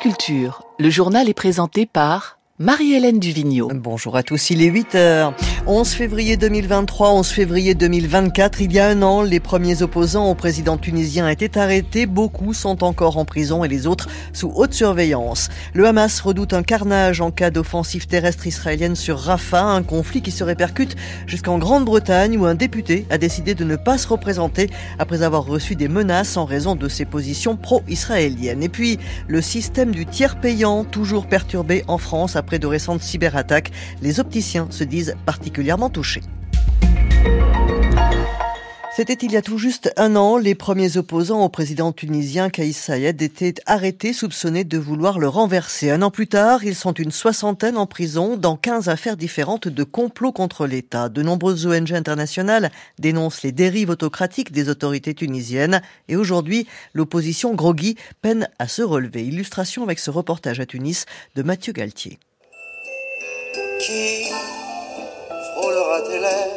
Culture, le journal est présenté par Marie-Hélène Duvigneau. Bonjour à tous, il est 8 heures. 11 février 2023, 11 février 2024, il y a un an, les premiers opposants au président tunisien étaient arrêtés. Beaucoup sont encore en prison et les autres sous haute surveillance. Le Hamas redoute un carnage en cas d'offensive terrestre israélienne sur Rafah, un conflit qui se répercute jusqu'en Grande-Bretagne où un député a décidé de ne pas se représenter après avoir reçu des menaces en raison de ses positions pro-israéliennes. Et puis, le système du tiers payant, toujours perturbé en France après de récentes cyberattaques, les opticiens se disent particulièrement C'était il y a tout juste un an, les premiers opposants au président tunisien Kaïs Saïed étaient arrêtés, soupçonnés de vouloir le renverser. Un an plus tard, ils sont une soixantaine en prison dans 15 affaires différentes de complot contre l'État. De nombreuses ONG internationales dénoncent les dérives autocratiques des autorités tunisiennes et aujourd'hui, l'opposition groggy peine à se relever. Illustration avec ce reportage à Tunis de Mathieu Galtier.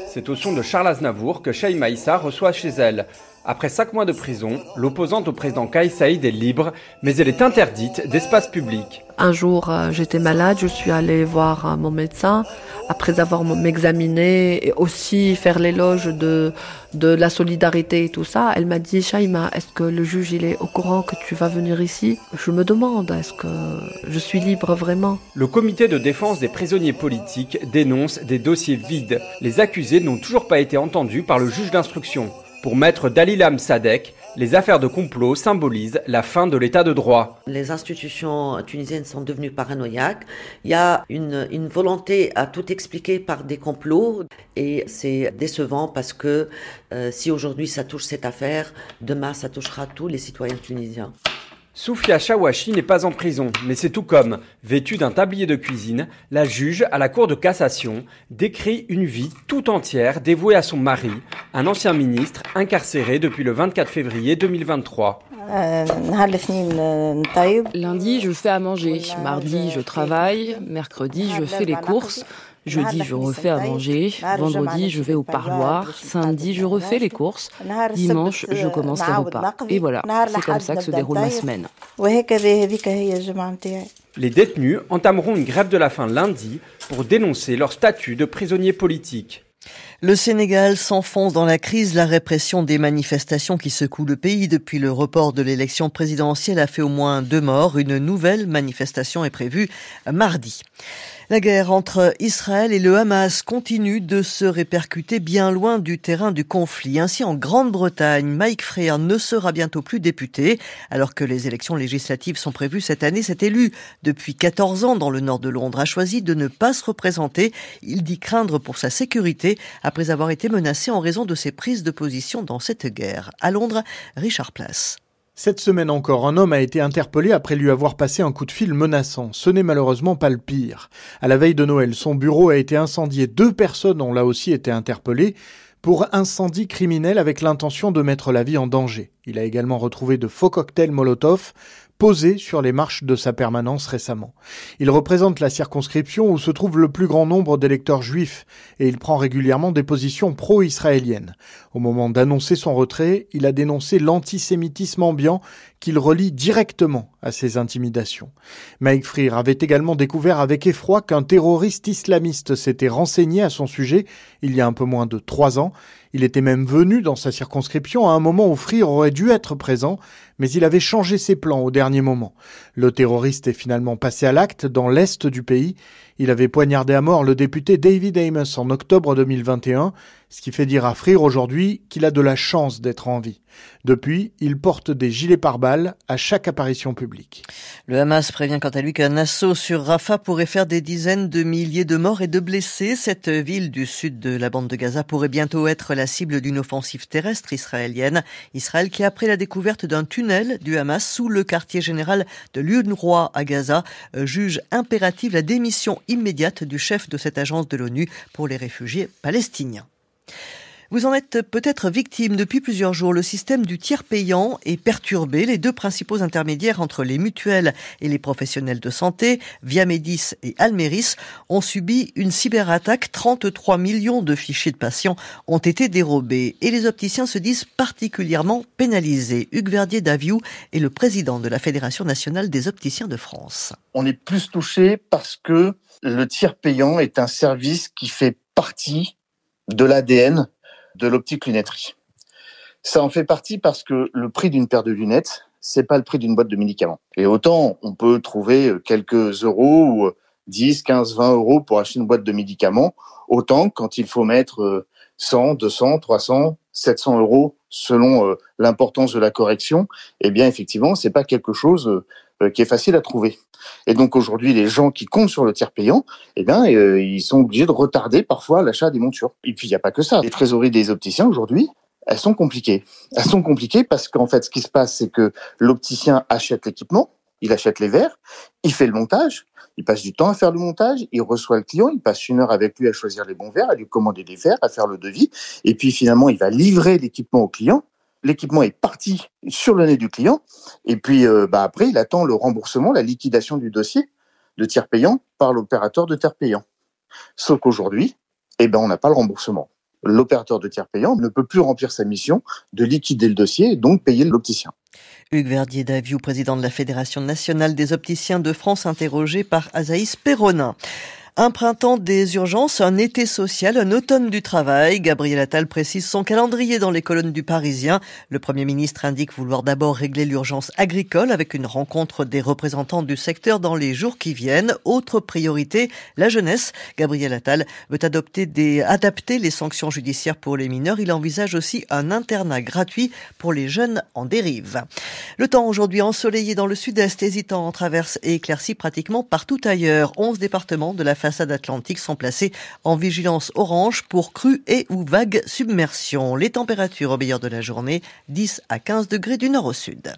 C'est au son de Charles Aznavour que Shaima Issa reçoit chez elle. Après cinq mois de prison, l'opposante au président Kais Saïd est libre, mais elle est interdite d'espace public. Un jour, euh, j'étais malade, je suis allée voir euh, mon médecin après avoir m'examiné et aussi faire l'éloge de, de la solidarité et tout ça. Elle m'a dit, Shaima, est-ce que le juge il est au courant que tu vas venir ici? Je me demande, est-ce que je suis libre vraiment? Le comité de défense des prisonniers politiques dénonce des dossiers vides. Les accusés n'ont toujours pas été entendus par le juge d'instruction. Pour maître Dalilam Sadek, les affaires de complot symbolisent la fin de l'état de droit. Les institutions tunisiennes sont devenues paranoïaques. Il y a une, volonté à tout expliquer par des complots et c'est décevant parce que euh, si aujourd'hui ça touche cette affaire, demain ça touchera tous les citoyens tunisiens. Soufia Chawashi n'est pas en prison, mais c'est tout comme, vêtue d'un tablier de cuisine, la juge à la Cour de cassation décrit une vie tout entière dévouée à son mari, un ancien ministre incarcéré depuis le 24 février 2023. Lundi, je fais à manger. Mardi, je travaille. Mercredi, je fais les courses. Jeudi, je refais à manger. Vendredi, je vais au parloir. Samedi, je refais les courses. Dimanche, je commence les repas. Et voilà, c'est comme ça que se déroule ma semaine. Les détenus entameront une grève de la faim lundi pour dénoncer leur statut de prisonnier politique. Le Sénégal s'enfonce dans la crise. La répression des manifestations qui secouent le pays depuis le report de l'élection présidentielle a fait au moins deux morts. Une nouvelle manifestation est prévue mardi. La guerre entre Israël et le Hamas continue de se répercuter bien loin du terrain du conflit. Ainsi, en Grande-Bretagne, Mike Freer ne sera bientôt plus député, alors que les élections législatives sont prévues cette année. Cet élu, depuis 14 ans dans le nord de Londres, a choisi de ne pas se représenter. Il dit craindre pour sa sécurité après avoir été menacé en raison de ses prises de position dans cette guerre. À Londres, Richard Place. Cette semaine encore, un homme a été interpellé après lui avoir passé un coup de fil menaçant. Ce n'est malheureusement pas le pire. À la veille de Noël, son bureau a été incendié. Deux personnes ont là aussi été interpellées pour incendie criminel avec l'intention de mettre la vie en danger. Il a également retrouvé de faux cocktails Molotov posé sur les marches de sa permanence récemment. Il représente la circonscription où se trouve le plus grand nombre d'électeurs juifs et il prend régulièrement des positions pro-israéliennes. Au moment d'annoncer son retrait, il a dénoncé l'antisémitisme ambiant qu'il relie directement à ces intimidations. Mike Freer avait également découvert avec effroi qu'un terroriste islamiste s'était renseigné à son sujet il y a un peu moins de trois ans. Il était même venu dans sa circonscription à un moment où Freer aurait dû être présent, mais il avait changé ses plans au dernier moment. Le terroriste est finalement passé à l'acte dans l'est du pays. Il avait poignardé à mort le député David Amos en octobre 2021, ce qui fait dire à Freer aujourd'hui qu'il a de la chance d'être en vie. Depuis, il porte des gilets pare-balles à chaque apparition publique. Le Hamas prévient quant à lui qu'un assaut sur Rafah pourrait faire des dizaines de milliers de morts et de blessés. Cette ville du sud de la bande de Gaza pourrait bientôt être la cible d'une offensive terrestre israélienne. Israël qui, après la découverte d'un tunnel du Hamas sous le quartier général de l'UNRWA à Gaza, euh, juge impérative la démission immédiate du chef de cette agence de l'ONU pour les réfugiés palestiniens. Vous en êtes peut-être victime depuis plusieurs jours. Le système du tiers payant est perturbé. Les deux principaux intermédiaires entre les mutuelles et les professionnels de santé, Viamedis et Almeris, ont subi une cyberattaque. 33 millions de fichiers de patients ont été dérobés et les opticiens se disent particulièrement pénalisés. Hugues Verdier d'Aviou est le président de la Fédération nationale des opticiens de France. On est plus touché parce que le tiers payant est un service qui fait partie de l'ADN de l'optique lunetterie. Ça en fait partie parce que le prix d'une paire de lunettes, c'est pas le prix d'une boîte de médicaments. Et autant on peut trouver quelques euros ou 10, 15, 20 euros pour acheter une boîte de médicaments, autant quand il faut mettre 100, 200, 300, 700 euros selon euh, l'importance de la correction, eh bien effectivement, c'est pas quelque chose euh, qui est facile à trouver. Et donc aujourd'hui, les gens qui comptent sur le tiers payant, eh bien, euh, ils sont obligés de retarder parfois l'achat des montures. Et puis il n'y a pas que ça. Les trésoreries des opticiens aujourd'hui, elles sont compliquées. Elles sont compliquées parce qu'en fait, ce qui se passe, c'est que l'opticien achète l'équipement, il achète les verres, il fait le montage, il passe du temps à faire le montage, il reçoit le client, il passe une heure avec lui à choisir les bons verres, à lui commander des verres, à faire le devis, et puis finalement, il va livrer l'équipement au client. L'équipement est parti sur le nez du client, et puis euh, bah, après, il attend le remboursement, la liquidation du dossier de tiers payant par l'opérateur de tiers payant. Sauf qu'aujourd'hui, eh ben, on n'a pas le remboursement. L'opérateur de tiers payant ne peut plus remplir sa mission de liquider le dossier et donc payer l'opticien. Hugues Verdier Daviou, président de la Fédération nationale des opticiens de France, interrogé par Azaïs Perronin. Un printemps des urgences, un été social, un automne du travail. Gabriel Attal précise son calendrier dans les colonnes du Parisien. Le Premier ministre indique vouloir d'abord régler l'urgence agricole avec une rencontre des représentants du secteur dans les jours qui viennent. Autre priorité, la jeunesse. Gabriel Attal veut adopter des, adapter les sanctions judiciaires pour les mineurs. Il envisage aussi un internat gratuit pour les jeunes en dérive. Le temps aujourd'hui ensoleillé dans le sud-est, hésitant en traverse et éclairci pratiquement partout ailleurs. 11 départements de la façades atlantiques sont placées en vigilance orange pour crues et ou vagues submersion. Les températures au meilleur de la journée, 10 à 15 degrés du nord au sud.